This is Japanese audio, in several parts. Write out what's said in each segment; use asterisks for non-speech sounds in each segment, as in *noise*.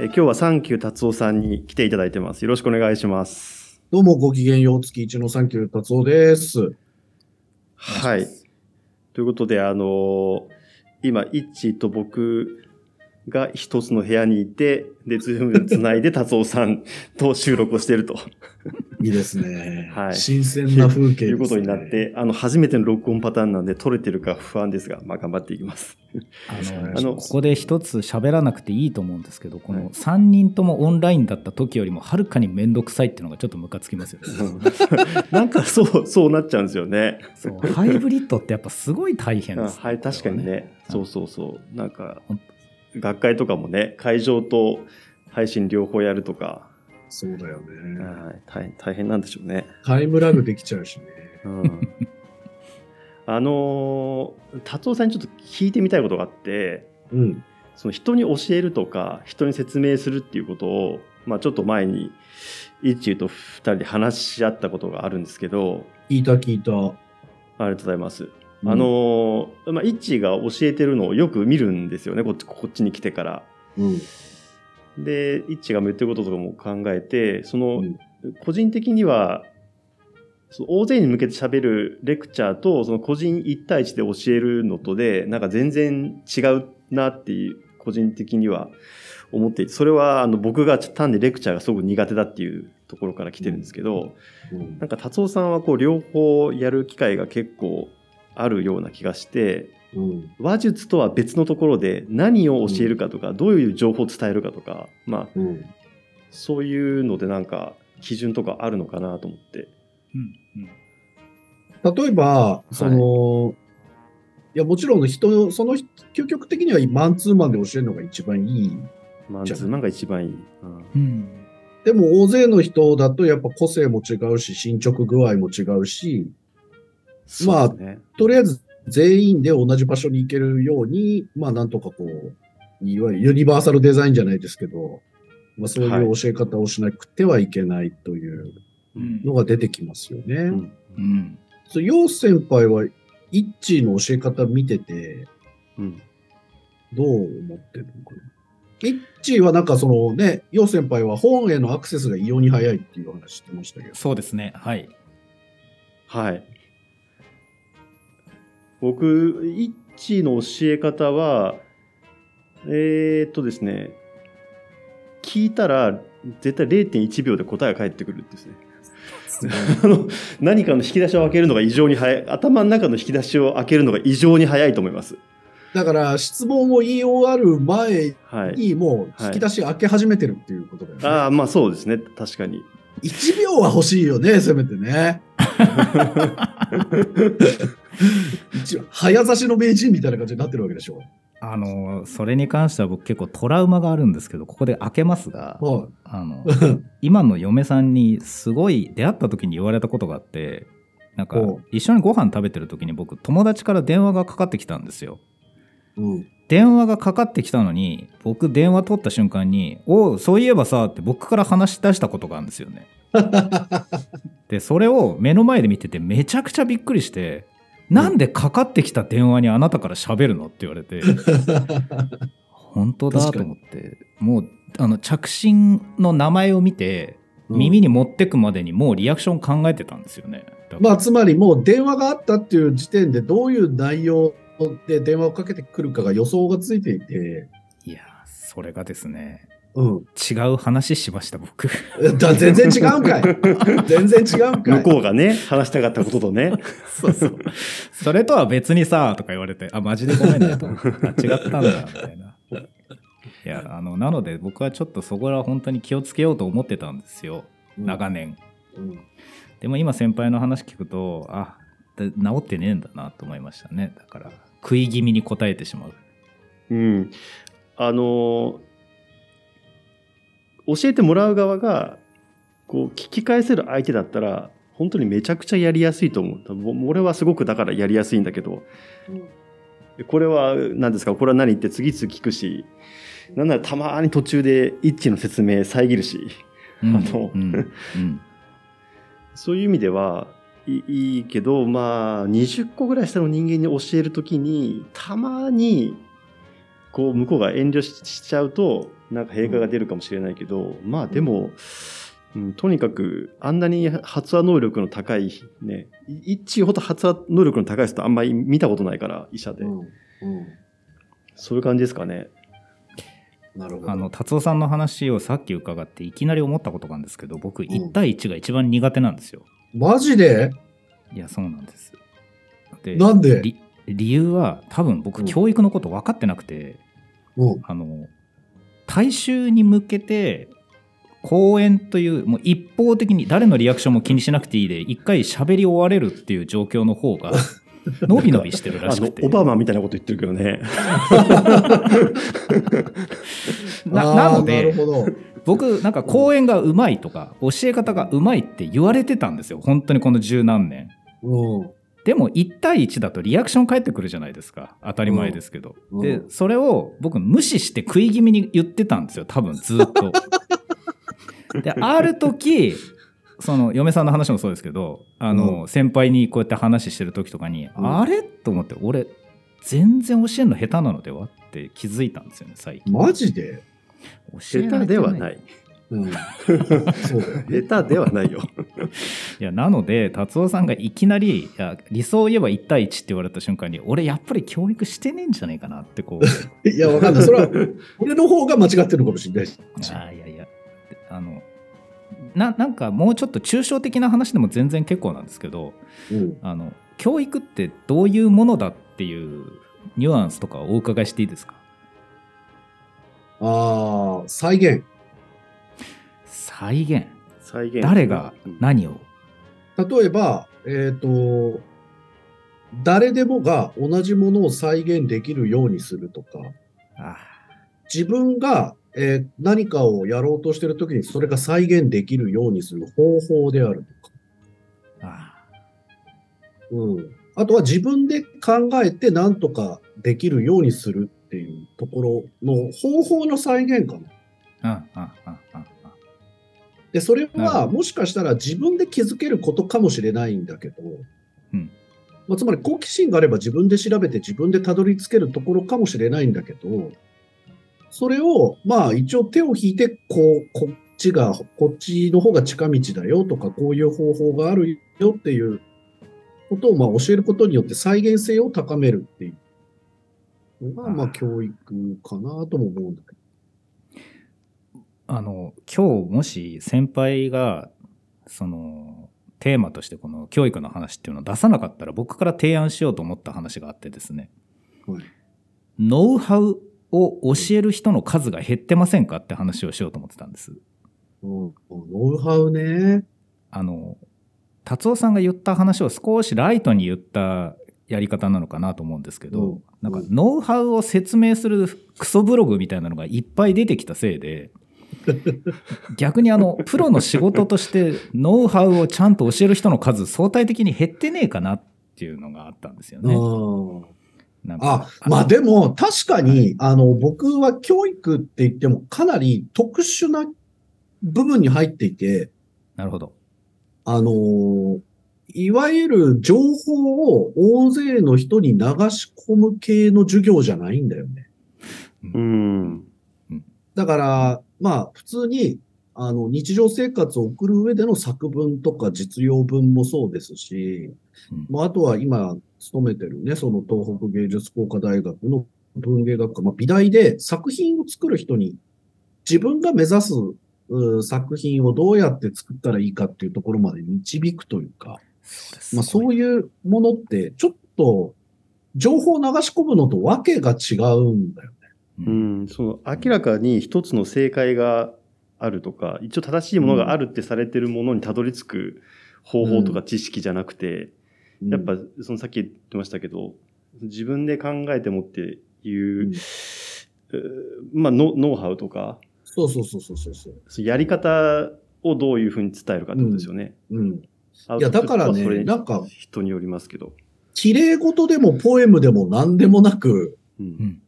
え今日はサンキュータツオさんに来ていただいてます。よろしくお願いします。どうもごきげんよう、月一のサンキュータツオです。はい。ということで、あの今、イッチーと僕が一つの部屋にいて、で、ズームで繋いでタツオさんと収録をしているといいですね。はい新鮮な風景です、ね。いうことになっ。て、あの、初めての録音パターンなんで、撮れてるか不安ですが、まあ、頑張っていきます。あ *laughs* あののここで一つ喋らなくていいと思うんですけど、こはいの3人ともオンラインだった時よりもはるかに面倒くさいっていうのがちょっとムカつきますよね。*laughs* なんか、そう、そうなっちゃうんですよね。そうハイブリッドってやっぱすごい大変です、はい、確かにね。うんそうそうそう。なんか学会とかもね、会場と配信両方やるとか、そうだよね。はい大変、大変なんでしょうね。タイムラグできちゃうしね。うん。あのー、達夫さんにちょっと聞いてみたいことがあって、うん。その人に教えるとか、人に説明するっていうことを、まあちょっと前に、一中と二人で話し合ったことがあるんですけど、聞いた聞いた。ありがとうございます。あのー、まあ、イッチーが教えてるのをよく見るんですよね、こっちこっちに来てから。うん、で、イッチーが言ってることとかも考えて、その、うん。個人的には、その大勢に向けて喋るレクチャーと、その個人一対一で教えるのとで、なんか全然違うなっていう、個人的には思っていて、それはあの僕が単にレクチャーがすごく苦手だっていうところから来てるんですけど、うん。なんか達夫さんはこう両方やる機会が結構あるような気がして、うん。話術とは別のところで何を教えるかとか、どういう情報を伝えるかとか、まあ、うん。そういうのでなんか基準とかあるのかなと思って。うん例えば、その、い、や、もちろん人の、その人、究極的にはマンツーマンで教えるのが一番いい。マンツーマンが一番いい。うんうんうんでも大勢の人だとやっぱ個性も違うし、進捗具合も違うし、まあそうですねとりあえず全員で同じ場所に行けるように、まあなんとかこう、いわゆるユニバーサルデザインじゃないですけど、まあそういう教え方をしなくてはいけないといううんのが出てきますよね。うん。うん。そう楊先輩はイッチーの教え方見てて、うん。どう思ってるのかな？イッチーはなんかそのね、楊先輩は本へのアクセスが異様に早いっていう話してましたけど。そうですね。はい。はい。僕、イッチの教え方は、えー、っとですね、聞いたら絶対0.1秒で答えが返ってくるんですね。*laughs* あの何かの引き出しを開けるのが異常に早い頭の中の引き出しを開けるのが異常に早いと思います。だから質問を言い終わる前はい。にもう引き出し開け始めてるっていうことだよね。ああ、まあそうですね。確かに。1秒は欲しいよね、せめてね。一応早指しの名人みたいな感じになってるわけでしょ。あのそれに関しては僕結構トラウマがあるんですけどここで開けますがはあのい。今の嫁さんにすごい出会った時に言われたことがあってなんか一緒にご飯食べてる時に僕友達から電話がかかってきたんですようん。電話がかかってきたのに僕電話取った瞬間に「おうそういえばさ」って僕から話し出したことがあるんですよね *laughs* でそれを目の前で見ててめちゃくちゃびっくりして「なんでかかってきた電話にあなたから喋るの?」って言われて *laughs* 本当だと思ってもうあの着信の名前を見て耳に持ってくまでにもうリアクション考えてたんですよね。まあ、つまりもう電話があったっていう時点でどういう内容で電話をかけてくるかが予想がついていて、いやそれがですねうん。違う話しました僕。だ全然違うんかい全然違うんかい向こうがね、話したかったこととね。*laughs* そうそう。それとは別にさ、とか言われて、あ、マジでごめんね、と。*laughs* あ、違ったんだ、みたいな。いや、あの、なので僕はちょっとそこら本当に気をつけようと思ってたんですよ。長年。うんでも今先輩の話聞くと、あ、で治ってねえんだなと思いましたね。だから、食い気味に答えてしまう。うん。あの、教えてもらう側が、こう、聞き返せる相手だったら、本当にめちゃくちゃやりやすいと思う。も俺はすごくだからやりやすいんだけど、これは何ですか？これは何って次々聞くし、なんならたまに途中で一致の説明遮るし、うん。あのうん。うん。*laughs* そういう意味ではいいいけど、まあ、20個ぐらい下の人間に教えるときに、たまに、こう向こうが遠慮ししちゃうとなんか閉会が出るかもしれないけど、まあでも、うん、とにかくあんなに発話能力の高いねい一致ほど発話能力の高い人あんまり見たことないから医者で、うん。うん。そういう感じですかねなるほど。あの達夫さんの話をさっき伺っていきなり思ったことがあるんですけど僕1対1が一番苦手なんですよ。マジで？いやそうなんです。でなんで？り理由は多分僕うん教育のこと分かってなくて、うん。あの大衆に向けて講演というもう一方的に誰のリアクションも気にしなくていいで一回喋り終われるっていう状況の方が *laughs* 伸び伸びしてるらしくてオバマみたいなこと言ってるけどね *laughs* ななのでなるほど。僕なんか講演がうまいとか教え方がうまいって言われてたんですよ本当にこの十何年うん。でも1対1だとリアクション返ってくるじゃないですか。当たり前ですけど、うん。でそれを僕無視して食い気味に言ってたんですよ多分ずっと。である時その嫁さんの話もそうですけどあの、先輩にこうやって話してる時とかに、うん。あれ？と思って俺全然教えるの下手なのでは？って気づいたんですよね最近。マジで？教えらではないうん。*laughs* 下手ではないよいやなので達夫さんがいきなりいや理想を言えば1対1って言われた瞬間に俺やっぱり教育してねえんじゃないかなってこう *laughs* いや、わかんない。それは、俺の方が間違ってるのかもしれないし。いやいやあのななんかもうちょっと抽象的な話でも全然結構なんですけどうん。あの教育ってどういうものだっていうニュアンスとかをお伺いしていいですか？ああ、再現。再現。再現。誰がうん。何を？例えば、えっ、と、誰でもが同じものを再現できるようにするとか、あ自分が、えー何かをやろうとしているときにそれが再現できるようにする方法であるとか、ーあ。うん、あとは自分で考えて何とかできるようにするっていうところの方法の再現かな。で、それはもしかしたら自分で気づけることかもしれないんだけど、うん。まあ、つまり好奇心があれば自分で調べて自分でたどり着けるところかもしれないんだけど、それを、まあ一応手を引いて、こう、こっちが、こっちの方が近道だよとか、こういう方法があるよっていうことをまあ教えることによって再現性を高めるっていうのが、まあ教育かなとも思うんだけど。あの今日もし先輩がそのテーマとしてこの教育の話っていうのを出さなかったら僕から提案しようと思った話があってですねはいノウハウを教える人の数が減ってませんかって話をしようと思ってたんです。うん、ノウハウね。あの達夫さんが言った話を少しライトに言ったやり方なのかなと思うんですけど、うんなんかノウハウを説明するクソブログみたいなのがいっぱい出てきたせいで *laughs* 逆にあのプロの仕事としてノウハウをちゃんと教える人の数相対的に減ってねえかなっていうのがあったんですよね。うんなんかあ、まあでも確かに、あの、僕は教育って言ってもかなり特殊な部分に入っていて、なるほど。あの、いわゆる情報を大勢の人に流し込む系の授業じゃないんだよね。うんだから、まあ普通に、あの、日常生活を送る上での作文とか実用文もそうですし、うん。まあ、あとは今勤めてるね、その東北芸術工科大学の文芸学科、まあ、美大で作品を作る人に自分が目指すう作品をどうやって作ったらいいかっていうところまで導くというか、そうまあ、そういうものってちょっと情報を流し込むのとわけが違うんだよね。ううんん、その明らかに一つの正解があるとか一応正しいものがあるってされてるものにたどり着く方法とか知識じゃなくて、やっぱそのさっき言ってましたけど自分で考えてもっていう、うんうまあノノウハウとかそうそうそうそうそうそう。そうやり方をどういうふうに伝えるかってことですよね。うん。アウいやだからねなんか人によりますけど。綺麗事でもポエムでも何でもなく、ううんん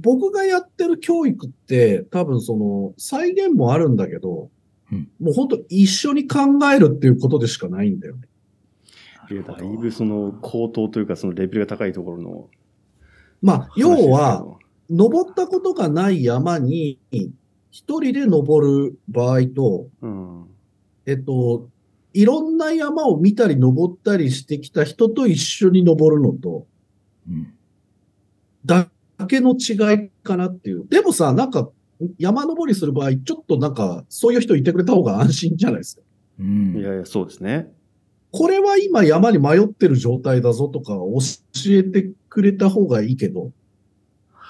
僕がやってる教育って多分その再現もあるんだけど、うんもう本当一緒に考えるっていうことでしかないんだよね。いやだいぶその高等というかそのレベルが高いところのまあ、要は、登ったことがない山に一人で登る場合と、うん。えっと、いろんな山を見たり登ったりしてきた人と一緒に登るのと、うんだけの違いかなっていう。でもさ、なんか、山登りする場合、ちょっとなんか、そういう人いてくれた方が安心じゃないですか。うんいやいや、そうですね。これは今山に迷ってる状態だぞとか教えてくれた方がいいけど、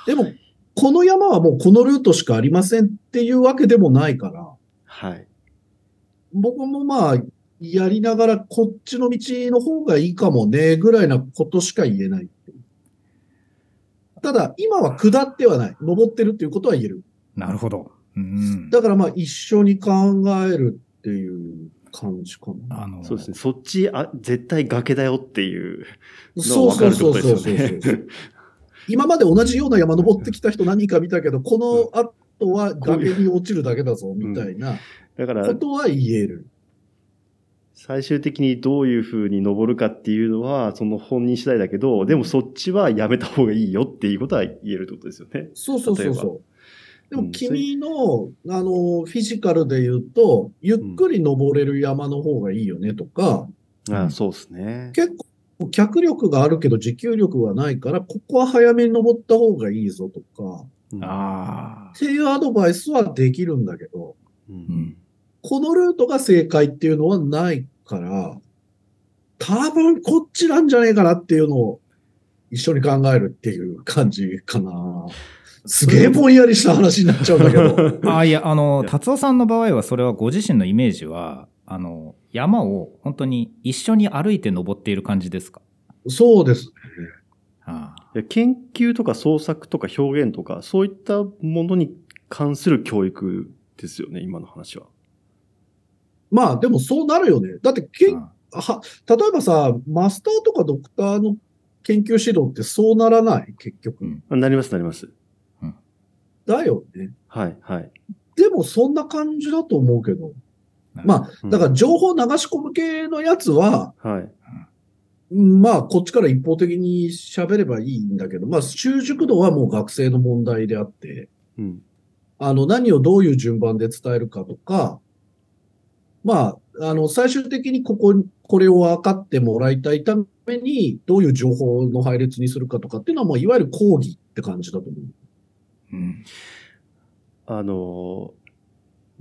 でも、この山はもうこのルートしかありませんっていうわけでもないから、はい。僕もまあ、やりながらこっちの道の方がいいかもね、ぐらいなことしか言えない。ただ、今は下ってはない。登ってるっていうことは言える。なるほど。うんだからまあ、一緒に考えるっていう感じかな。あのそうですね。そっち、あ、絶対崖だよっていうのそうが分かそうそうるってことそうそうそうですよね。*laughs* 今まで同じような山登ってきた人何人か見たけど、この後は崖に落ちるだけだぞ、みたいなだからこ、とは言える。最終的にどういうふうに登るかっていうのは、その本人次第だけど、でもそっちはやめた方がいいよっていうことは言えるってことですよね。そうそうそうそう。でもうん君の、あの、フィジカルで言うと、ゆっくり登れる山の方がいいよねとか、うん。ああそうですね。結構脚力があるけど持久力がないから、ここは早めに登った方がいいぞとか、うん。ああ。っていうアドバイスはできるんだけど、ううんん。このルートが正解っていうのはないから、多分こっちなんじゃねえかなっていうのを一緒に考えるっていう感じかな。すげえぼんやりした話になっちゃうんだけど。*laughs* あいやあの達夫さんの場合はそれはご自身のイメージはあの山を本当に一緒に歩いて登っている感じですか？そうです。ああいや研究とか創作とか表現とか、そういったものに関する教育ですよね、今の話は。まあでもそうなるよね。だってけんあは、例えばさ、マスターとかドクターの研究指導ってそうならない？結局。うんあなります、なります。だよね。はい、はい。でもそんな感じだと思うけど。まあ、だから情報流し込む系のやつは、ら、はい。うんまあ、こっちから一方的に喋ればいいんだけど、まあ、習熟度はもう学生の問題であって、うん。あの、何をどういう順番で伝えるかとか、まあ、あの、最終的にここ、これを分かってもらいたいために、どういう情報の配列にするかとかっていうのは、もういわゆる講義って感じだと思う。うんあのー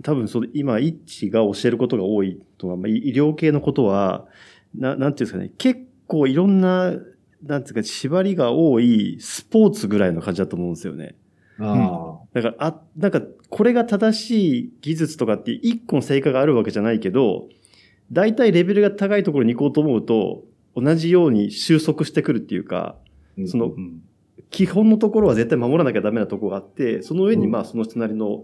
多分その今、一致が教えることが多いとか、まあ、医医療系のことは、ななんていうんですかね、結構いろんな、なんていうか、縛りが多いスポーツぐらいの感じだと思うんですよね。あだから、あ、なんか、これが正しい技術とかって一個の成果があるわけじゃないけど、大体レベルが高いところに行こうと思うと、同じように収束してくるっていうか、あ。そのうん基本のところは絶対守らなきゃダメなところがあって、その上にうんまあその人なりの、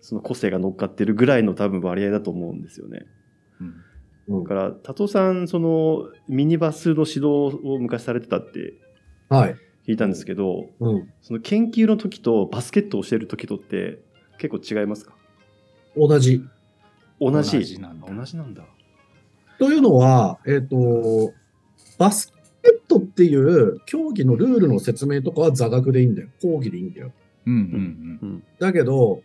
その個性が乗っかってるぐらいの多分割合だと思うんですよね。うんうんだから、多藤さん、そのミニバスの指導を昔されてたってはい。聞いたんですけど、うん。その研究の時とバスケットを教える時とって結構違いますか？同じ。同じ。同じなんだ同じなんだ。というのは、えっ、と、バスケットっていう競技のルールの説明とかは座学でいいんだよ。講義でいいんだよ。うんうんうん。だけど、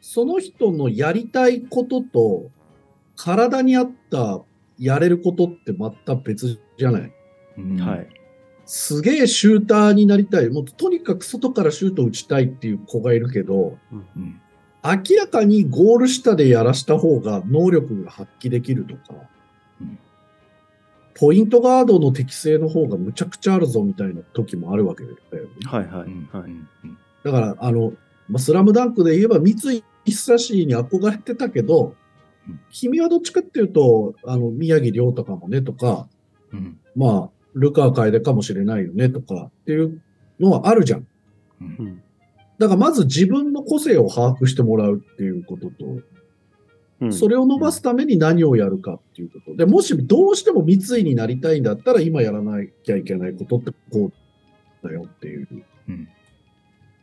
その人のやりたいことと、体に合ったやれることって全く別じゃない？うんうんはい。すげえシューターになりたい。もうとにかく外からシュート打ちたいっていう子がいるけど、うん明らかにゴール下でやらした方が能力が発揮できるとか、うんポイントガードの適性の方がむちゃくちゃあるぞみたいな時もあるわけだよね。はいはい。うんはい。うんうんだから、あの、まあ、スラムダンクで言えば三井久志に憧れてたけどうん、君はどっちかっていうと、あの、宮城亮とかもねとか、うんまあ、ルカー楓かもしれないよねとかっていうのはあるじゃん。うんうん。だからまず自分の個性を把握してもらうっていうことと、うんそれを伸ばすために何をやるかっていうこと。で、もしどうしても三井になりたいんだったら今やらなきゃいけないことってこうだよっていう。うん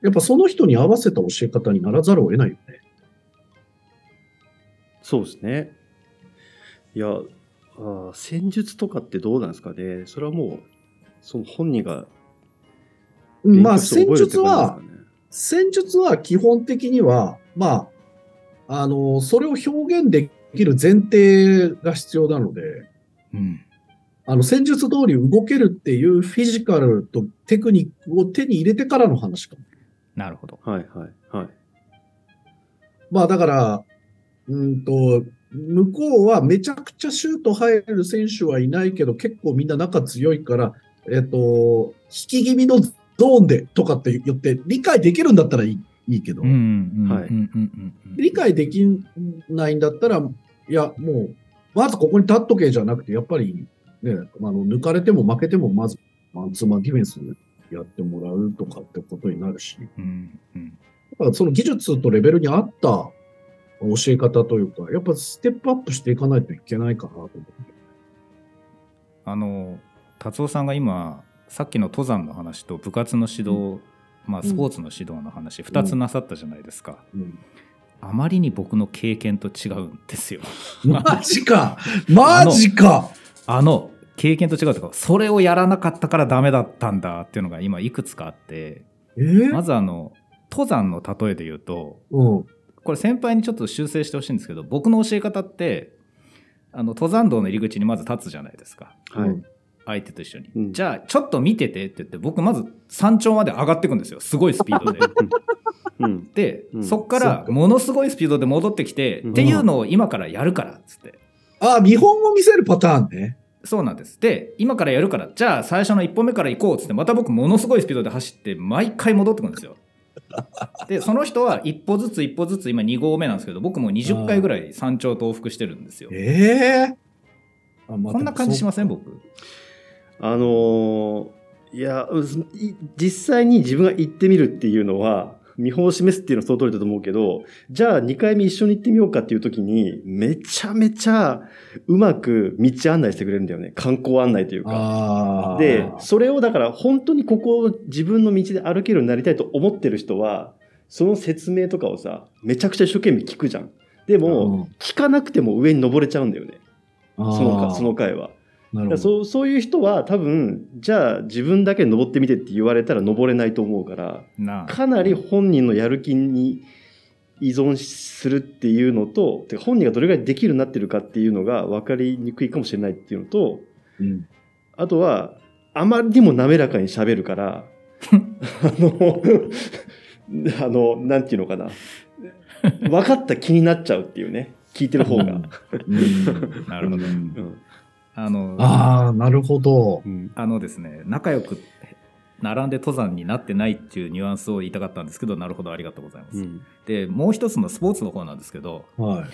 やっぱその人に合わせた教え方にならざるを得ないよね。そうですね。いや、あー戦術とかってどうなんですかね。それはもう、その本人が、うんまあ、戦勉強して覚えるって術は、感じですかね戦術は基本的には、まあ、あの、それを表現できる前提が必要なので、うん。あの、戦術通り動けるっていうフィジカルとテクニックを手に入れてからの話かも。なるほど。はいはいはい。まあだから、うんと、向こうはめちゃくちゃシュート入る選手はいないけど、結構みんな仲強いから、えっと、引き気味のゾーンでとかって言って、理解できるんだったらいいいいけど、理解できないんだったら、いや、もう、まずここに立っとけじゃなくて、やっぱり、ね、あの抜かれても負けても、まずマンツーマンディフェンスやってもらうとかってことになるし、うんうん。だからその技術とレベルに合った教え方というか、やっぱステップアップしていかないといけないかなと思って。あの達夫さんが今さっきの登山の話と部活の指導、まあ、スポーツの指導の話、2つなさったじゃないですか、うん。あまりに僕の経験と違うんですよ。*laughs* マジか。マジか。あの経験と違うというかそれをやらなかったからダメだったんだっていうのが今いくつかあってえー？まずあの登山の例えで言うとうん。これ先輩にちょっと修正してほしいんですけど僕の教え方ってあの登山道の入り口にまず立つじゃないですか。はい。うん相手と一緒に、うん。じゃあちょっと見ててって言って僕まず山頂まで上がっていくんですよ。すごいスピードで。*laughs* うん。で、うん。そっからものすごいスピードで戻ってきて、うん。っていうのを今からやるからっつって。あ、見本を見せるパターンね。そうなんです。で今からやるからじゃあ最初の1本目から行こうっつってまた僕ものすごいスピードで走って毎回戻ってくるんですよでその人は一歩ずつ一歩ずつ今2合目なんですけど僕も20回ぐらい山頂と往復してるんですよ。ええ。あまあこんな感じしません？僕。あのーいや、実際に自分が行ってみるっていうのは、見本を示すっていうのはその通りだと思うけど、じゃあ2回目一緒に行ってみようかっていう時に、めちゃめちゃうまく道案内してくれるんだよね。観光案内というか。で、それをだから本当にここを自分の道で歩けるようになりたいと思ってる人は、その説明とかをさ、めちゃくちゃ一生懸命聞くじゃん。でも、聞かなくても上に登れちゃうんだよね。うん、そのかその回は。そうそういう人は多分じゃあ自分だけ登ってみてって言われたら登れないと思うからかなり本人のやる気に依存するっていうのとてか本人がどれぐらいできるようになってるかっていうのが分かりにくいかもしれないっていうのとうん。あとはあまりにも滑らかに喋るから *laughs* あの *laughs* あのなんていうのかな。分かった気になっちゃうっていうね聞いてる方が。うん。なるほど。うん。うんあのああ、なるほど。うん。あのですね仲良く並んで登山になってないっていうニュアンスを言いたかったんですけどなるほどありがとうございます、うん。でもう一つのスポーツの方なんですけどはい。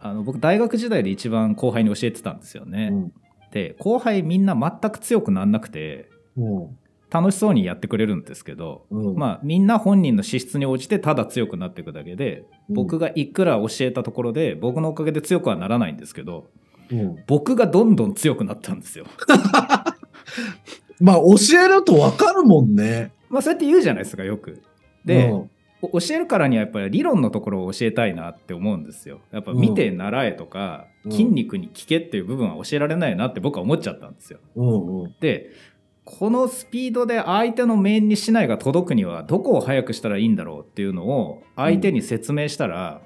あの僕大学時代で一番後輩に教えてたんですよね、うん。で後輩みんな全く強くなんなくてうん。楽しそうにやってくれるんですけど、うん。まあみんな本人の資質に応じてただ強くなっていくだけで僕がいくら教えたところで僕のおかげで強くはならないんですけどうん僕がどんどん強くなったんですよ *laughs* まあ、教えるとわかるもんね。まあそうやって言うじゃないですかよくで、うんお教えるからにはやっぱり理論のところを教えたいなって思うんですよ。やっぱ見て習えとか、うん筋肉に聞けっていう部分は教えられないなって僕は思っちゃったんですよ。うんうん。でこのスピードで相手の面に竹刀が届くにはどこを速くしたらいいんだろうっていうのを相手に説明したら、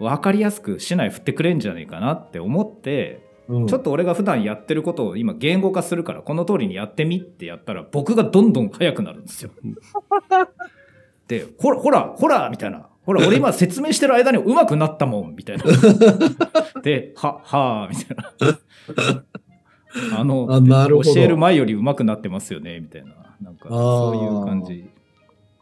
分かりやすく竹刀振ってくれんじゃないかなって思って、うんちょっと俺が普段やってることを今言語化するからこの通りにやってみってやったら僕がどんどん速くなるんですよ。*laughs* でほらほらほらみたいなほら俺今説明してる間に上手くなったもんみたいな。*laughs* でははーみたいな。あの教える前より上手くなってますよねみたいななんかそういう感じ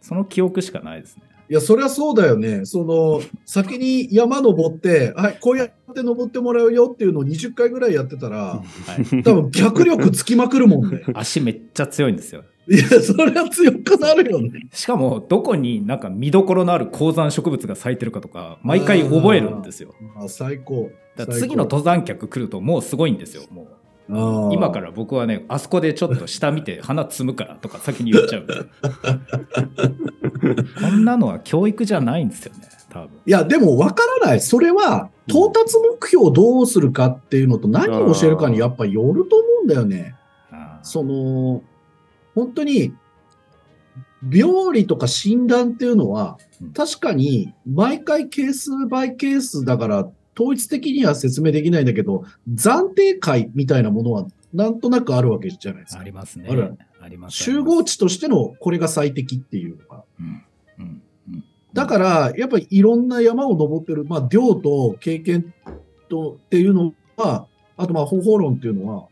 その記憶しかないですね。いや、そりゃそうだよね。その、先に山登って、はい、こうやって登ってもらうよっていうのを20回ぐらいやってたら、はい、多分脚力つきまくるもんね。*laughs* 足めっちゃ強いんですよ。いや、そりゃ強くなるよね。しかもどこになんか見どころのある高山植物が咲いてるかとか毎回覚えるんですよ。あ最高。だから次の登山客来るともうすごいんですよ。もう山今から僕はねあそこでちょっと下見て *laughs* 花摘むからとか先に言っちゃうこんなのは教育じゃないんですよね多分。いや、でも分からない。それは、到達目標をどうするかっていうのと何を教えるかにやっぱよると思うんだよね。その、本当に、病理とか診断っていうのはうん、確かに毎回ケースバイケースだから、統一的には説明できないんだけど、暫定解みたいなものはなんとなくあるわけじゃないですか。ありますね。あるあります。集合値としてのこれが最適っていうのが。うん。うん。うん。だから、やっぱりいろんな山を登ってる、まあ、量と経験とっていうのは、あとまあ方法論っていうのは、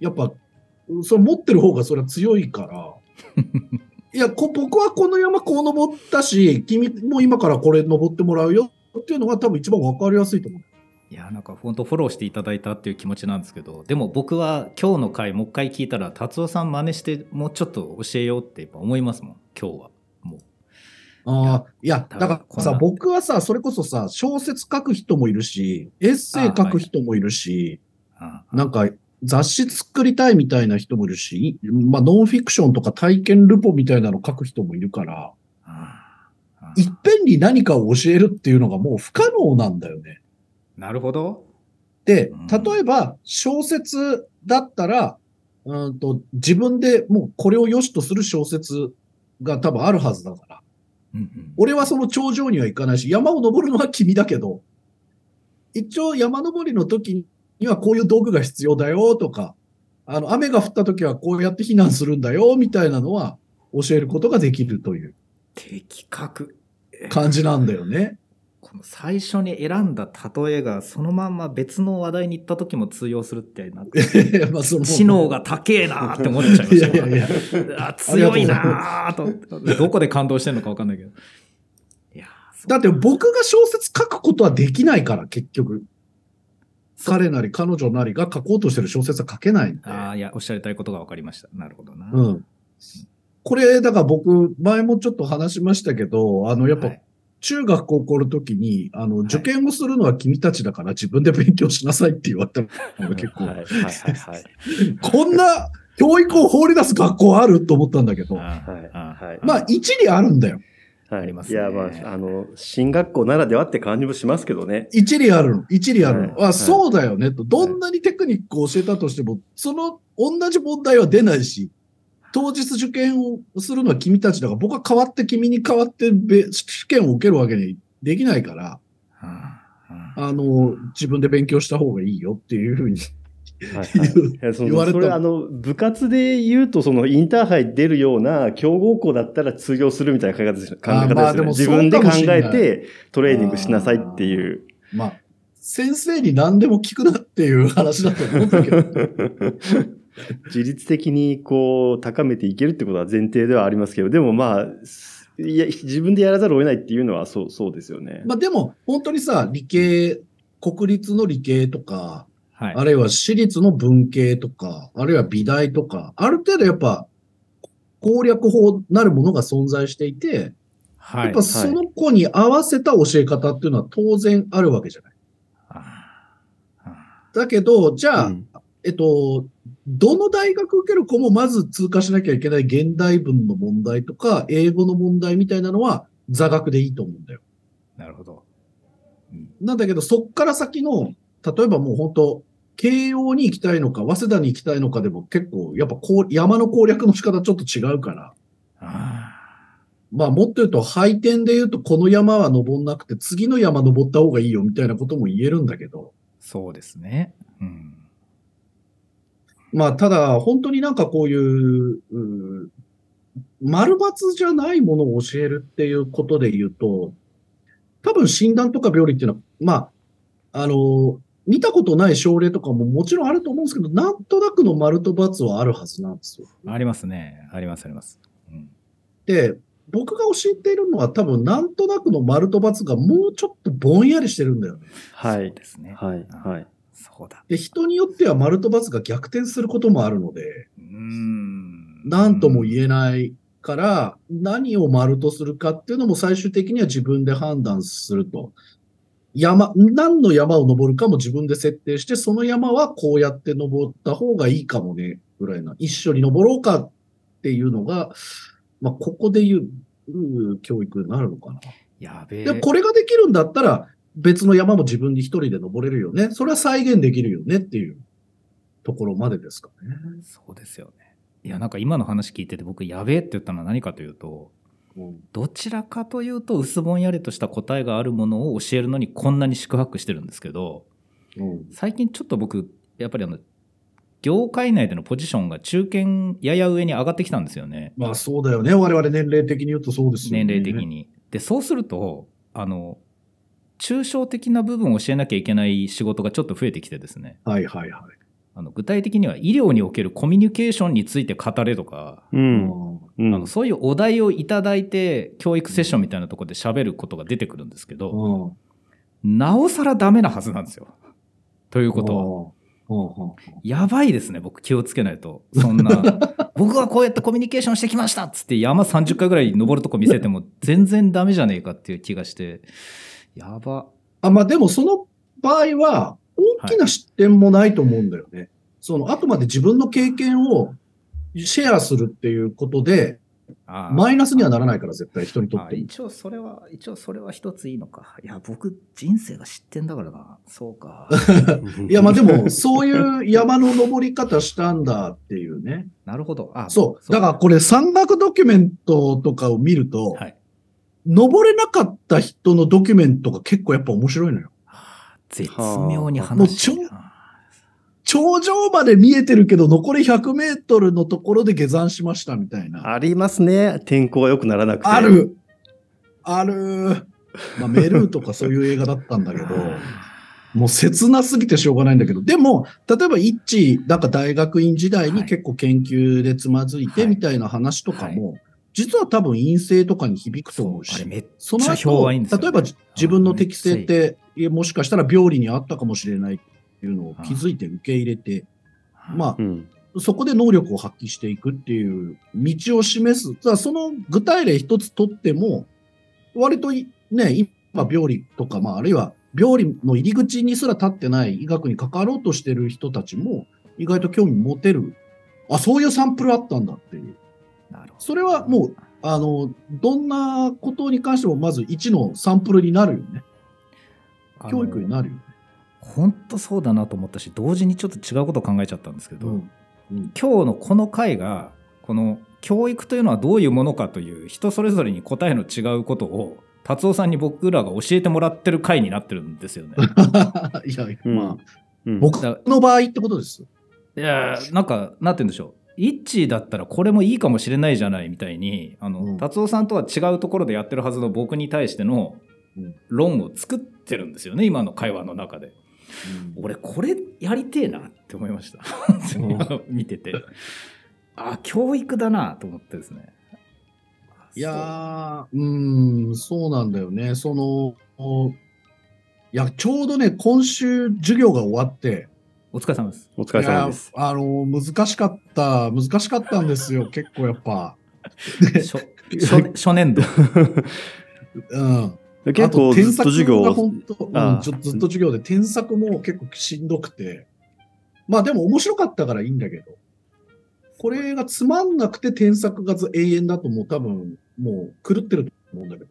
やっぱ、それ持ってる方がそれは強いから、*laughs* いやこ、僕はこの山こう登ったし、君も今からこれ登ってもらうよっていうのが多分一番わかりやすいと思う。いや、なんか本当フォローしていただいたっていう気持ちなんですけど、でも僕は今日の回もう一回聞いたら、達夫さん真似してもうちょっと教えようってやっぱ思いますもん、今日は。もう。ああ、いや、だだからさ、僕はさ、それこそさ、小説書く人もいるし、エッセイ書く人もいるし、あなんか雑誌作りたいみたいな人もいるし、まあノンフィクションとか体験ルポみたいなの書く人もいるから、いっぺんに何かを教えるっていうのがもう不可能なんだよね。なるほど。でうん、例えば小説だったら、うんと自分でもうこれを良しとする小説が多分あるはずだから。うんうん、俺はその頂上には行かないし、山を登るのは君だけど、一応山登りの時にはこういう道具が必要だよとか、あの、雨が降った時はこうやって避難するんだよみたいなのは教えることができるという的確。感じなんだよね。この最初に選んだ例えがそのまんま別の話題に行った時も通用するってなんか *laughs* まあその知能が高えなーって思っちゃいましたいやいやいや。あ強いなーとどこで感動してんのか分かんないけどいやだって僕が小説書くことはできないから、結局。彼なり彼女なりが書こうとしてる小説は書けないんで。ああいやおっしゃりたいことが分かりましたなるほどな、うん。これ、だから僕、前もちょっと話しましたけど、あの、やっぱはい。中学高校の時に、あの、い。受験をするのは君たちだから自分で勉強しなさいって言われたのが結構、はい。はい。はい。はい。こんな教育を放り出す学校あると思ったんだけど、はい。まあ一理あるんだよ。はい。ありますね。いや、まあ、あの、進学校ならではって感じもしますけどね。一理あるの。一理あるの。はい。あ、そうだよねと。どんなにテクニックを教えたとしても、その同じ問題は出ないし、当日受験をするのは君たちだから、僕は代わって君に代わってべ試験を受けるわけにできないから、あの、自分で勉強した方がいいよっていうふうにはいはい *laughs* 言われたそれあの部活で言うとそのインターハイ出るような強豪校だったら通用するみたいな考え方ですよね。自分で考えてトレーニングしなさいっていう。まあ、先生に何でも聞くなっていう話だと思うんだけど。*laughs* *laughs* 自律的にこう高めていけるってことは前提ではありますけど、でもまあ、いや自分でやらざるを得ないっていうのはそうそうですよね。まあでも、本当にさ、理系、国立の理系とか、はい。あるいは私立の文系とか、あるいは美大とか、ある程度やっぱ攻略法なるものが存在していて、はい。やっぱその子に合わせた教え方っていうのは当然あるわけじゃない。あー。あだけど、じゃあ、うん。えっと、どの大学受ける子もまず通過しなきゃいけない現代文の問題とか、英語の問題みたいなのは座学でいいと思うんだよ。ーなるほど、うんなんだけど、そっから先の、例えばもう本当、慶応に行きたいのか、早稲田に行きたいのかでも結構、やっぱこう山の攻略の仕方ちょっと違うから。あまあもっと言うと、配点で言うと、この山は登んなくて、次の山登った方がいいよみたいなことも言えるんだけど。ーそうですね、うん、まあ、ただ、本当になんかこういう、うー丸抜じゃないものを教えるっていうことで言うと、多分診断とか病理っていうのは、まあ、あの、見たことない症例とかももちろんあると思うんですけど、なんとなくの丸と×はあるはずなんですよ。ありますねありますあります、うん、で、僕が教えているのは多分なんとなくの丸と×がもうちょっとぼんやりしてるんだよね。そうはい。ですねはい。はい。そうだで、人によっては丸と×が逆転することもあるので、うーん何とも言えないから、何を丸とするかっていうのも最終的には自分で判断すると。山、何の山を登るかも自分で設定して、その山はこうやって登った方がいいかもね、ぐらいな。一緒に登ろうかっていうのが、まあ、ここで言う、う教育になるのかな。やべえで、これができるんだったら、別の山も自分に一人で登れるよね。それは再現できるよねっていうところまでですかね。そうですよねいやなんか今の話聞いてて僕やべえって言ったのは何かというとうんどちらかというと薄ぼんやりとした答えがあるものを教えるのにこんなに宿泊してるんですけどうん最近ちょっと僕やっぱりあの業界内でのポジションが中堅やや上に上がってきたんですよねまあそうだよね。我々年齢的に言うとそうですよね。年齢的。に。でそうするとあの抽象的な部分を教えなきゃいけない仕事がちょっと増えてきてですね。はいはいはい。あの具体的には医療におけるコミュニケーションについて語れとか、うん。うん。あのそういうお題をいただいて教育セッションみたいなところで喋ることが出てくるんですけど、うん。なおさらダメなはずなんですよ。ということは。やばいですね、僕気をつけないと。そんな、僕はこうやってコミュニケーションしてきましたっつって山30回ぐらい登るとこ見せても全然ダメじゃねえかっていう気がして、やば。あ、まあでもその場合は、大きな失点もないと思うんだよね。その、あくまで自分の経験をシェアするっていうことで、マイナスにはならないから、絶対人にとって一応それは、一応それは一ついいのか。いや、僕人生が知ってんだからな。そうか。*laughs* いや、まあでも、そういう山の登り方したんだっていうね。なるほど。あそう。だからこれ山岳ドキュメントとかを見ると、はい。登れなかった人のドキュメントが結構やっぱ面白いのよ。絶妙に話してるな。頂上まで見えてるけど、残り100メートルのところで下山しましたみたいな。ありますね。天候が良くならなくて。あるあるまあ、メルーとかそういう映画だったんだけど、*laughs* もう切なすぎてしょうがないんだけど、でも、例えばイッチ、なんか大学院時代に結構研究でつまずいてはいみたいな話とかも、実は多分陰性とかに響くと思うし、その後、判いいんですよね例えばじ自分の適性って、もしかしたら病理にあったかもしれないっていうのを気づいて受け入れて、まうん。あ、そこで能力を発揮していくっていう道を示す。その具体例一つとっても、割といね、今病理とか、まあ、あるいは病理の入り口にすら立ってない医学に関わろうとしてる人たちも、意外と興味持てる。あ、そういうサンプルあったんだっていう。なるほど。それはもう、あの、どんなことに関しても、まず1のサンプルになるよね。教育になるよね。本当そうだなと思ったし同時にちょっと違うことを考えちゃったんですけど、うんうん今日のこの回がこの教育というのはどういうものかという人それぞれに答えの違うことを達夫さんに僕らが教えてもらってる回になってるんですよね。*laughs* いや、うんまあ、うん僕の場合ってことです。いやなんかなんて言うんでしょうイッチーだったらこれもいいかもしれないじゃないみたいにあの、うん。達夫さんとは違うところでやってるはずの僕に対してのうん。論を作ってるんですよね今の会話の中で。俺これやりてえなって思いました。*laughs* 見てて。あ教育だなと思ってですね。いやー、う。ーん、そうなんだよね。その、おいや、ちょうどね、今週授業が終わって、お疲れ様ですお疲れ様です。いやあの、難しかった、難しかったんですよ、*laughs* 結構やっぱ。初初初年度うん。結構あと添ずっと授業本当、うんずっと授業で添削も結構しんどくて。まあでも面白かったからいいんだけど。これがつまんなくて添削がず永遠だともう多分もう狂ってると思うんだけど。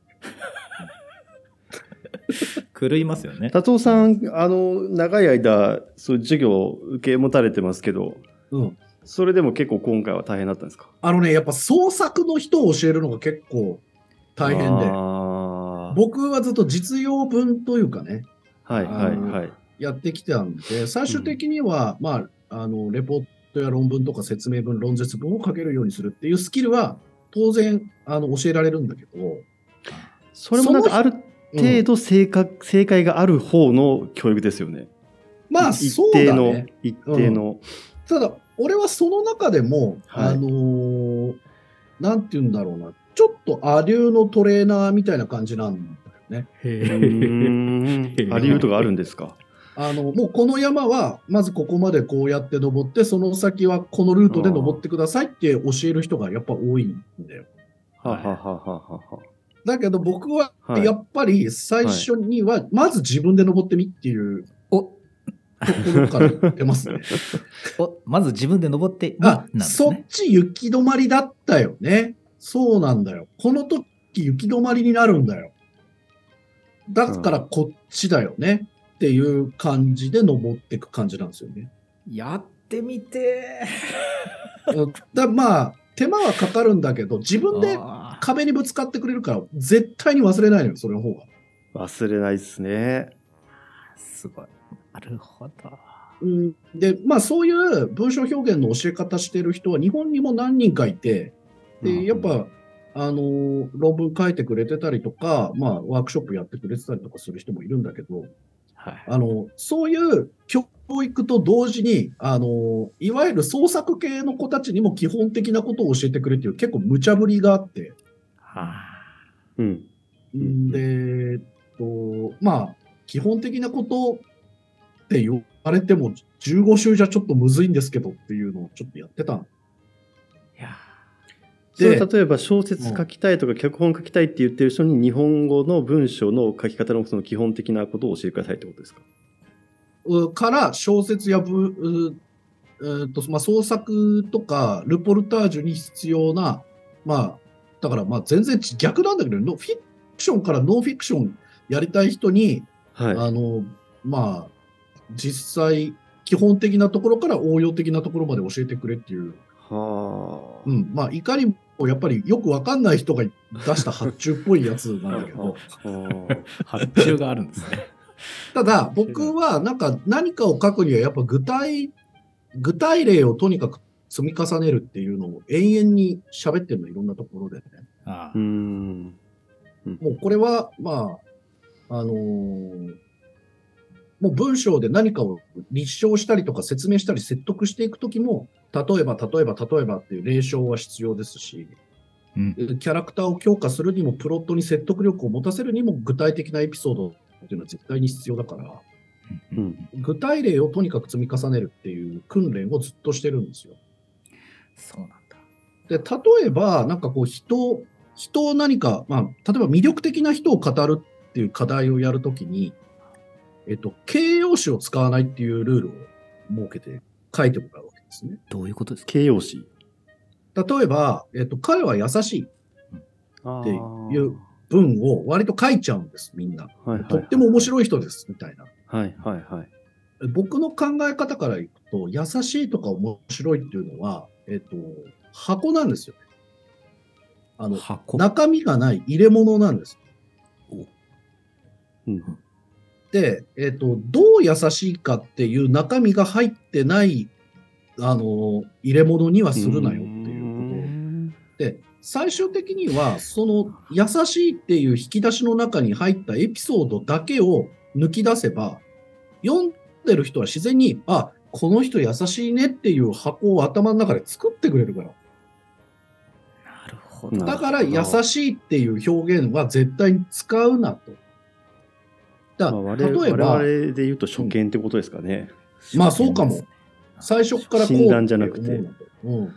狂いますよね達夫さん、あの、長い間、そういう授業を受け持たれてますけど、うん。それでも結構今回は大変だったんですか？あのね、やっぱ創作の人を教えるのが結構大変で。僕はずっと実用文というかね、はいはいはい。やってきたんで、最終的には、まあ、あの、レポートや論文とか説明文、論説文を書けるようにするっていうスキルは、当然、あの、教えられるんだけど、それもなんかあるうん程度正確、正解がある方の教育ですよね。まあ、一そうだね。一定の。ただ、俺はその中でも、はいあのーなんて言うんだろうな、ちょっとアリューのトレーナーみたいな感じなんだよね。うーんあり得るとかあるんですか？あの、もうこの山は、まずここまでこうやって登って、その先はこのルートで登ってくださいって教える人がやっぱ多いんだよ。はははははは。だけど僕ははいやっぱり最初には、まず自分で登ってみっていうころから言ってますね。*laughs* おまず自分で登ってみあなん、ですそっねち行き止まりだったよね。そうなんだよ。この時行き止まりになるんだよ。だからこっちだよね。っていう感じで登っていく感じなんですよね。やっってみてだまあ、手間はかかるんだけど、自分で壁にぶつかってくれるから、絶対に忘れないのよ、それの方が。忘れないですね。すごい。なるほど。うん、で、まあそういう文章表現の教え方してる人は日本にも何人かいて、で、やっぱ、あの、論文書いてくれてたりとか、まあワークショップやってくれてたりとかする人もいるんだけど、はい。あの、そういう教育と同時に、あの、いわゆる創作系の子たちにも基本的なことを教えてくれっていう結構無茶ぶりがあって、はうん。んで、えっと、まあ、基本的なことって言われても、15週じゃちょっとむずいんですけどっていうのをちょっとやってたの。それで例えば小説書きたいとか脚本書きたいって言ってる人に日本語の文章の書き方のその基本的なことを教えてくださいってことですか？うから小説やぶ、うえーっとまあ、創作とかルポルタージュに必要な、まあ、だからまあ全然逆なんだけど、ノフィクションからノンフィクションやりたい人に、はい。あの、まあ、実際、基本的なところから応用的なところまで教えてくれっていう、はあ。うん、まあ、いかにもやっぱりよくわかんない人が出した発注っぽいやつなんだけど、は *laughs* 発注があるんですね。*laughs* ただ、僕はなんか何かを書くにはやっぱ具体、具体例をとにかく積み重ねるっていうのを永遠に喋ってるの、いろんなところでね。ああうーん。もうこれは、まあ、あのーもう文章で何かを立証したりとか説明したり説得していくときも、例えば、例えば、例えばっていう例証は必要ですし、うん。キャラクターを強化するにも、プロットに説得力を持たせるにも、具体的なエピソードっていうのは絶対に必要だから、うん。具体例をとにかく積み重ねるっていう訓練をずっとしてるんですよ。そうなんだ。で、例えば、なんかこう人、人を何か、まあ、例えば魅力的な人を語るっていう課題をやるときに、えっと、形容詞を使わないっていうルールを設けて書いてもらうですね。どういうことですか？形容詞。例えば、えっと、彼は優しいあってーいう文を割と書いちゃうんです、みんな。はいはいはいとっても面白い人です、みたいな。はいはいはい。僕の考え方からいくと、優しいとか面白いっていうのは、えっと、箱なんですよね。あの、箱。中身がない入れ物なんです。うん。で、えっ、と、どう優しいかっていう中身が入ってない、あの、入れ物にはするなよっていうことで、最終的には、その優しいっていう引き出しの中に入ったエピソードだけを抜き出せば、読んでる人は自然に、あ、この人優しいねっていう箱を頭の中で作ってくれるから。なるほなど。だから優しいっていう表現は絶対に使うなと。だ例えば、我々で言うと初見ってことですかね。まあそうかも最初からこう診断じゃなくてうん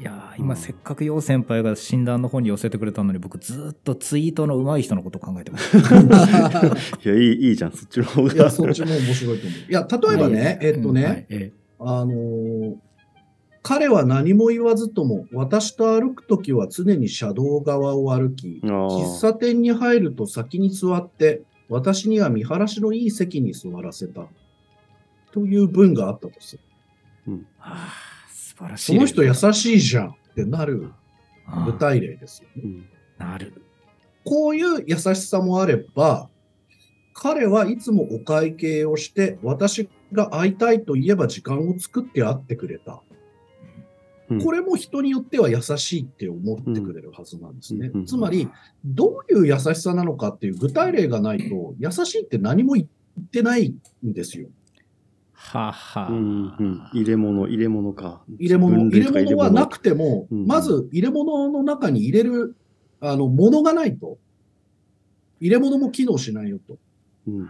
いやー今せっかく陽先輩が診断の方に寄せてくれたのに僕ずっとツイートの上手い人のこと考えてます。*laughs* いや、いい、いいじゃん、そっちの方が。いや、そっちも面白いと思う。いや、例えばね、えっとね、はいえあのー彼は何も言わずとも、私と歩くときは常に車道側を歩き、喫茶店に入ると先に座って、私には見晴らしのいい席に座らせた。という文があったとする。ーはあ素晴らしい。その人優しいじゃんってなる具体例ですよね。うんなる。こういう優しさもあれば、彼はいつもお会計をして、私が会いたいと言えば時間を作って会ってくれた。うんこれも人によっては優しいって思ってくれるはずなんですねうん。つまり、どういう優しさなのかっていう具体例がないと、優しいって何も言ってないんですよ。はあはあ。うんうん、入れ物、入れ物か。入れ物、入れ物はなくても、うんまず入れ物の中に入れる、あの、ものがないと、入れ物も機能しないよと。うん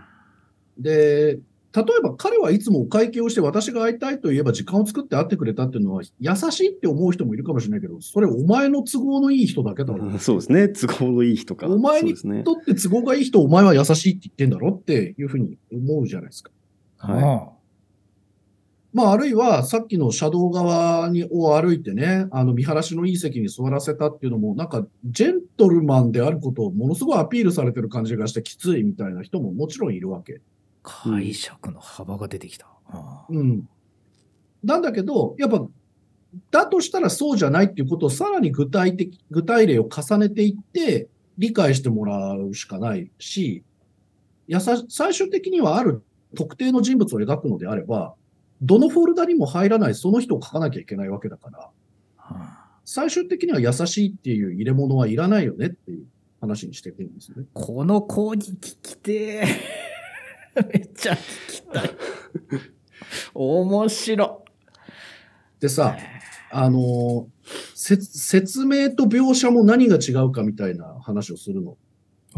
で、例えば彼はいつもお会計をして私が会いたいと言えば時間を作って会ってくれたっていうのは優しいって思う人もいるかもしれないけど、それお前の都合のいい人だけだろ。*laughs* そうですね。都合のいい人か。お前に。とって都合がいい人、お前は優しいって言ってんだろっていうふうに思うじゃないですか。はいあまあ、あるいはさっきの車道側にを歩いてね、あの見晴らしのいい席に座らせたっていうのも、なんかジェントルマンであることをものすごいアピールされてる感じがしてきついみたいな人ももちろんいるわけ。解釈の幅が出てきた。うん。なんだけど、やっぱ、だとしたらそうじゃないっていうことをさらに具体的、具体例を重ねていって、理解してもらうしかないし、やさ、最終的にはある特定の人物を描くのであれば、どのフォルダにも入らないその人を書かなきゃいけないわけだから、は最終的には優しいっていう入れ物はいらないよねっていう話にしていくんですね。あこの講義聞きてーめっちゃ聞きたい。面白でさ、あの説明と描写も何が違うかみたいな話をするの。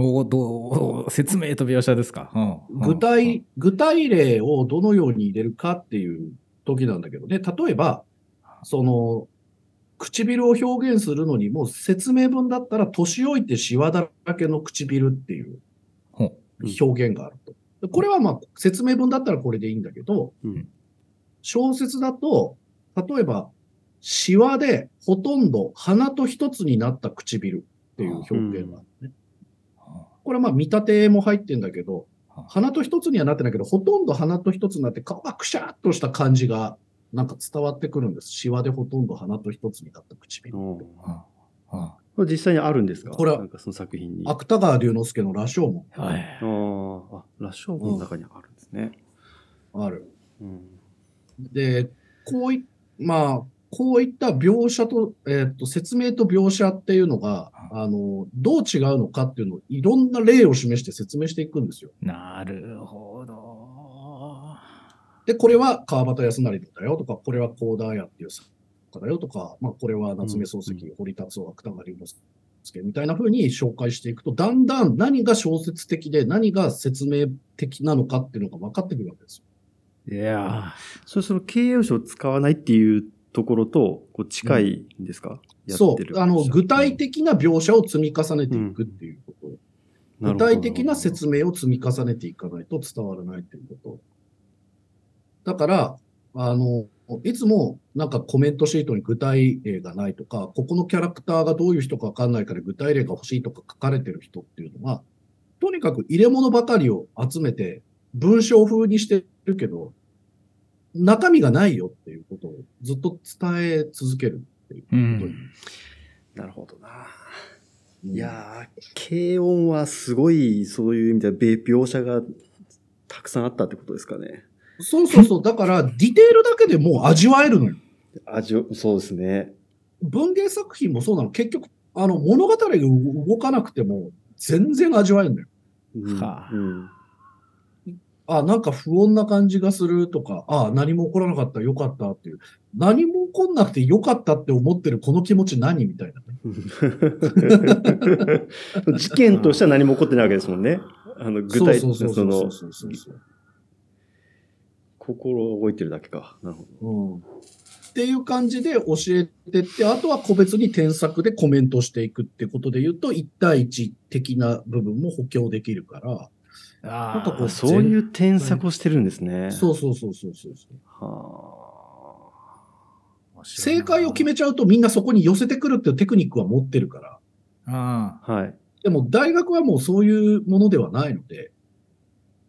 おどう説明と描写ですか、うん具体、具体例をどのように入れるかっていう時なんだけどね。例えば、その、唇を表現するのにも説明文だったら年老いてシワだらけの唇っていう表現があると。でこれはまあ説明文だったらこれでいいんだけど、うん小説だと、例えば、シワでほとんど鼻と一つになった唇っていう表現があるね。これはまあ見立ても入ってんだけど、鼻と一つにはなってないけど、ほとんど鼻と一つになって顔がくしゃっとした感じがなんか伝わってくるんです。シワでほとんど鼻と一つになった唇。うんうんうんこれ実際にあるんですか？これはなんかその作品に。芥川龍之介の羅生門はいあーあ、羅生門の中にあるんですね。ある。うんで、こうい、まあ、こういった描写と、えっと、説明と描写っていうのが、あの、どう違うのかっていうのをいろんな例を示して説明していくんですよ。なるほど。で、これは川端康成だよとか、これは高田屋っていう作家だよとか、まあ、これは夏目漱石、うん堀達夫、芥川龍之介みたいな風に紹介していくと、だんだん何が小説的で何が説明的なのかっていうのが分かってくるわけですよ。いやそれその形容詞を使わないっていうところとこう近いんですか、やそってるう。あの、具体的な描写を積み重ねていくっていうこと。具なるほど体的な説明を積み重ねていかないと伝わらないということ。だから、あの、いつもなんかコメントシートに具体例がないとか、ここのキャラクターがどういう人かわかんないから具体例が欲しいとか書かれてる人っていうのは、とにかく入れ物ばかりを集めて文章風にしてるけど、中身がないよっていうことをずっと伝え続けるっていうことに。なるほどな。うんいやー、軽音はすごいそういう意味ではべ描写がたくさんあったってことですかね。そうそうそう。だから、ディテールだけでもう味わえるのよ。味を、そうですね。文芸作品もそうなの。結局、あの、物語が動かなくても、全然味わえるんだよ。うんはあうんあ、なんか不穏な感じがするとか、あ、何も起こらなかった、よかったっていう。何も起こんなくてよかったって思ってるこの気持ち何みたいなね。*laughs* 事件としては何も起こってないわけですもんね。あの具体そうその。心動いてるだけか。なるほど。うん。っていう感じで教えてって、あとは個別に添削でコメントしていくってことで言うと、1対1的な部分も補強できるから、あなんかこうそういう添削をしてるんですね。そうそうそうそうそう。は正解を決めちゃうとみんなそこに寄せてくるっていうテクニックは持ってるから。ああ。はい。でも大学はもうそういうものではないので、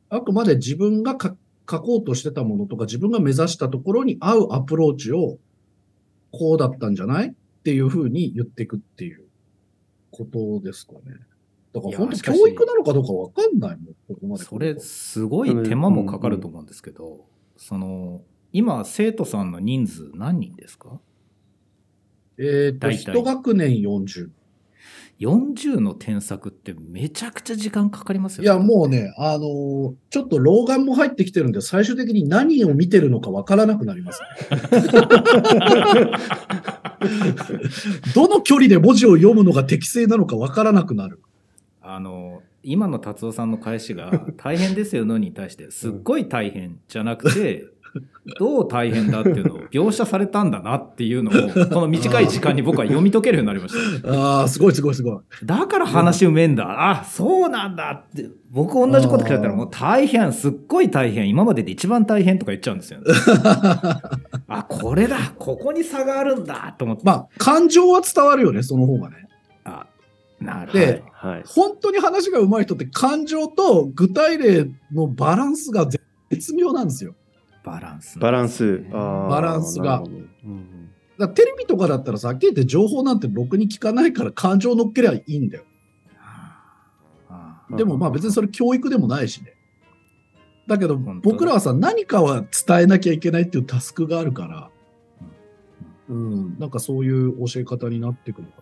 あくまで自分が書書こうとしてたものとか自分が目指したところに合うアプローチをこうだったんじゃないっていうふうに言っていくっていうことですかね。だから本当教育なのかどうかわかんないもん、ここまで来そ。れすごい手間もかかると思うんですけど、その今生徒さんの人数何人ですか？えっ、と、大体一学年40。40の添削ってめちゃくちゃ時間かかりますよいや、もうね、あのーちょっと老眼も入ってきてるんで、最終的に何を見てるのかわからなくなります、*laughs* *laughs* *laughs* どの距離で文字を読むのが適正なのかわからなくなる。あの今の達夫さんの返しが「*laughs* 大変ですよの」に対して。すっごい大変じゃなくて *laughs* どう大変だっていうのを描写されたんだなっていうのをこの短い時間に僕は読み解けるようになりました。ああ、すごいすごいすごい。だから話うめえんだ。あそうなんだって僕同じこと聞かれたらもう大変すっごい大変。今までで一番大変とか言っちゃうんですよ、ね、*laughs* あこれだ。ここに差があるんだと思って。まあ、感情は伝わるよね、その方がね。あなるほど。ではい。本当に話が上手い人って感情と具体例のバランスが絶妙なんですよ。バランス、バランス。バランスが。うんだからテレビとかだったらさ、はっきり言って情報なんてろくに聞かないから感情乗っけりゃいいんだよ。でもまあ別にそれ教育でもないしね。だけど僕らはさ、何かは伝えなきゃいけないっていうタスクがあるから、うん、なんかそういう教え方になってくるのか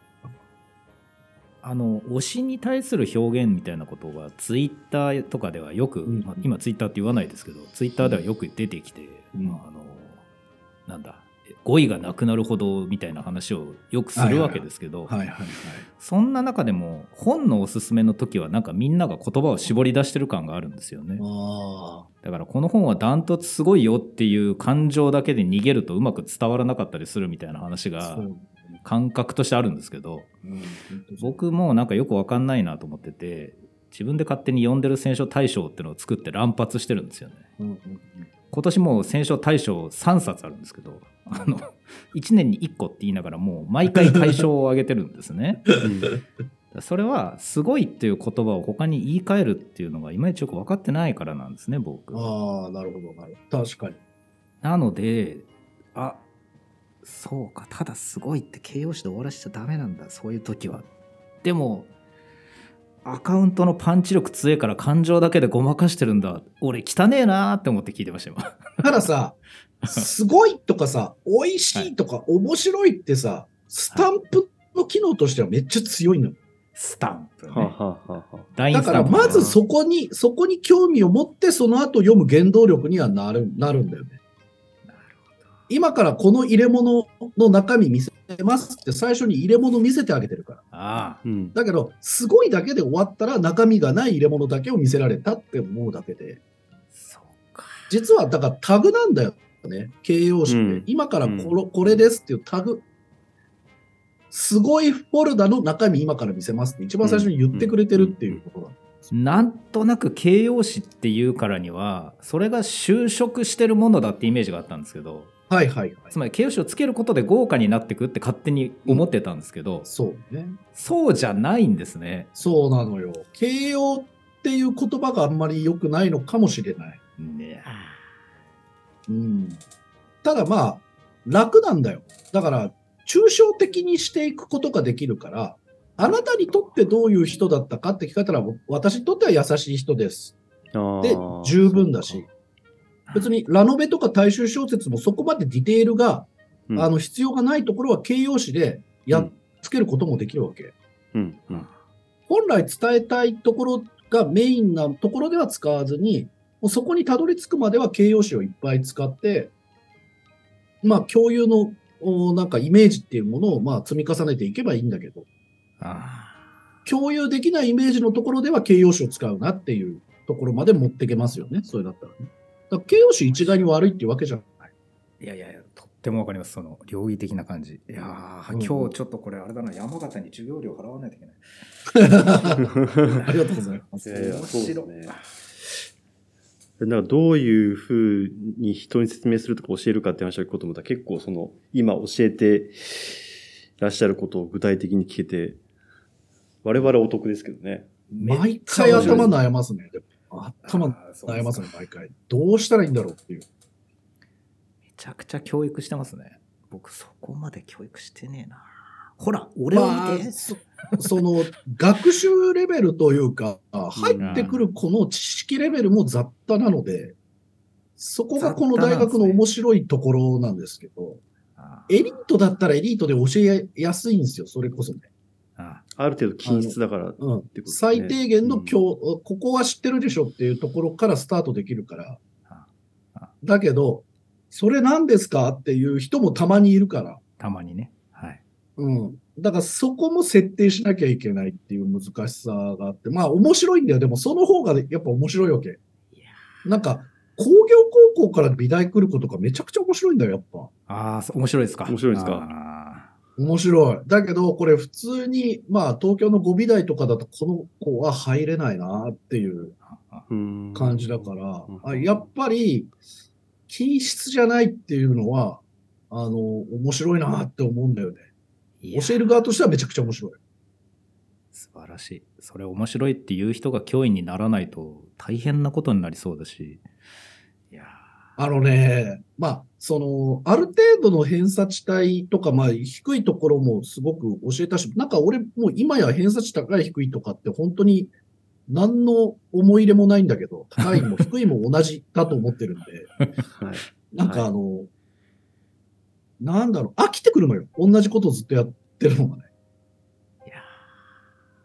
あの推しに対する表現みたいなことがツイッターとかではよく、うんまあ今ツイッターって言わないですけどツイッターではよく出てきて、うんまあ、あのなんだ語彙がなくなるほどみたいな話をよくするわけですけど。そんな中でも本のおすすめの時はなんかみんなが言葉を絞り出してる感があるんですよねあだからこの本はダントツすごいよっていう感情だけで逃げるとうまく伝わらなかったりするみたいな話あ、が。感覚としてあるんですけどうん。僕もなんかよくわかんないなと思ってて自分で勝手に読んでる選書大賞っていうのを作って乱発してるんですよね。うんうん今年もう選書大賞3冊あるんですけどあの1年に1個って言いながらもう毎回大賞をあげてるんですね。それはすごいっていう言葉を他に言い換えるっていうのがいまいちよく分かってないからなんですね僕。ああ、なるほど、なるほど。確かに。なのであそうかただすごいって形容詞で終わらしちゃダメなんだ。そういう時は。でもアカウントのパンチ力強いから感情だけでごまかしてるんだ。俺汚ねえなーって思って聞いてました今。たださ、*laughs* すごいとかさ、美味しいとか面白いってさ、スタンプの機能としてはめっちゃ強いの。スタンプね。はあはあはだからまずそこに、そこに興味を持って、その後読む原動力にはなる、なるんだよね。今からこの入れ物の中身見せますって最初に入れ物見せてあげてるから。ああ。うん。だけど、すごいだけで終わったら中身がない入れ物だけを見せられたって思うだけで、そうか。実はだからタグなんだよね、形容詞って。うん。今からこれこれですっていうタグ。すごいフォルダの中身今から見せますって一番最初に言ってくれてるっていうことだ。なんとなく形容詞っていうからにはそれが就職してるものだってイメージがあったんですけどはいはいはい。つまり形容詞をつけることで豪華になってくって勝手に思ってたんですけど、そうね。そうじゃないんですね。そうなのよ。形容っていう言葉があんまり良くないのかもしれない。ねうん。ただまあ、楽なんだよ。だから、抽象的にしていくことができるから、あなたにとってどういう人だったかって聞かれたら、私にとっては優しい人です。あでー、十分だし。別にラノベとか大衆小説もそこまでディテールが、うん。あの必要がないところは形容詞でやっつけることもできるわけ。うん。うん。本来伝えたいところがメインなところでは使わずに、もうそこにたどり着くまでは形容詞をいっぱい使って、まあ共有のおなんかイメージっていうものをまあ積み重ねていけばいいんだけど、あ共有できないイメージのところでは形容詞を使うなっていうところまで持っていけますよね、それだったらね。だから形容詞一概に悪いっていうわけじゃない。いやいやいやとってもわかりますその領域的な感じいやー、うん今日ちょっとこれあれだな山形に授業料払わないといけない *laughs* ありがとうございます。いやいや面白ですねなんかどういうふうに人に説明するとか教えるかって話を聞こうと思ったら結構その今教えてらっしゃることを具体的に聞けて我々はお得ですけどね。毎回頭悩ますね。でも頭あーそうですか悩ますね、毎回。どうしたらいいんだろうっていう。めちゃくちゃ教育してますね僕そこまで教育してねえなほら俺を見て、まあそその学習レベルというか、入ってくるこの知識レベルも雑多なので、そこがこの大学の面白いところなんですけど、あーエリートだったらエリートで教えやすいんですよ、それこそね。あある程度均質だから。うんてことね最低限のうん教、ここは知ってるでしょっていうところからスタートできるから。だけど、それ何ですかっていう人もたまにいるから。たまにねはいうん。だからそこも設定しなきゃいけないっていう難しさがあって、まあ面白いんだよ。でもその方がやっぱ面白いわけ。なんか工業高校から美大来ることがめちゃくちゃ面白いんだよ、やっぱ。ああ、面白いですか。面白いですかあ面白い。だけど、これ普通に、まあ東京の語美大とかだとこの子は入れないなっていう感じだからうん、あやっぱり、均質じゃないっていうのは、あの、面白いなって思うんだよね。教える側としてはめちゃくちゃ面白い。素晴らしい。それ面白いっていう人が教員にならないと大変なことになりそうだし。いやあのね、まあ、その、ある程度の偏差値帯とか、まあ、低いところもすごく教えたし、なんか俺、もう今や偏差値高い低いとかって本当に何の思い入れもないんだけど、高いも低いも同じだと思ってるんで、*laughs* はい。なんかあの、なんだろう、飽きてくるのよ。同じことをずっとやってるのがね。いや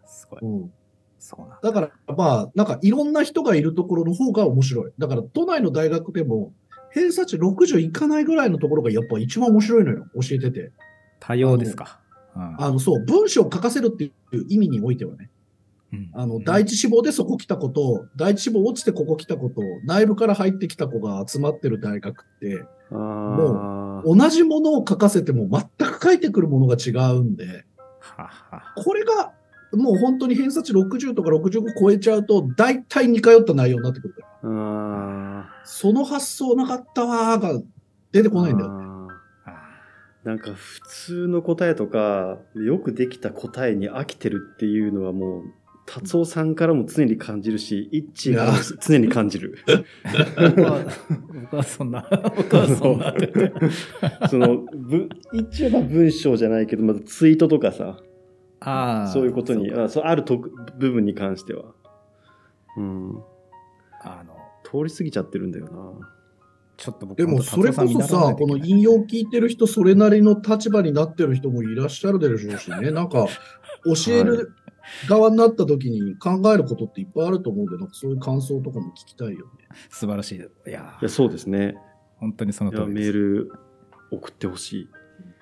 ーすごい。うん。そうなんだ。だから、まあ、なんかいろんな人がいるところの方が面白い。だから、都内の大学でも、偏差値60いかないぐらいのところがやっぱ一番面白いのよ。教えてて。多様ですか。うんあの、そう、文章を書かせるっていう意味においてはね。うんあの、第一志望でそこ来たこと、第一志望落ちてここ来たこと、内部から入ってきた子が集まってる大学って、あもも同じものを書かせても全く書いてくるものが違うんで、これが、もう本当に偏差値60とか65超えちゃうと、大体似通った内容になってくるから。あその発想なかったわーが出てーこないんだよね。ああーなんか普通の答えとか、よくできた答えに飽きてるっていうのはもう、達夫さんからも常に感じるし、イッチーからも常に感じる。僕は僕はそんな、僕はそんな。その、ぶ一応まあ文章じゃないけど、まずツイートとかさ、ああそういうことに、そあそうあると部分に関しては。うん。あの、通り過ぎちゃってるんだよな。ちょっと僕でも、それこそさ、この引用聞いてる人、それなりの立場になってる人もいらっしゃるでしょうしね。なんか、教える側になった時に考えることっていっぱいあると思うんで、なんかそういう感想とかも聞きたいよね。素晴らしい。いやいや、そうですね。本当にその通りです。ル送ってほしい。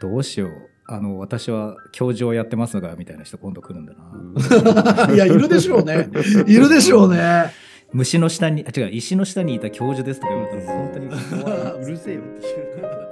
どうしよう。あの、私は教授をやってますが、みたいな人今度来るんだな。うん *laughs* いや、いるでしょうね。いるでしょうね。虫の下に、あ、違う、石の下にいた教授ですとか言われたら本当に。*laughs* うるせえよっていう。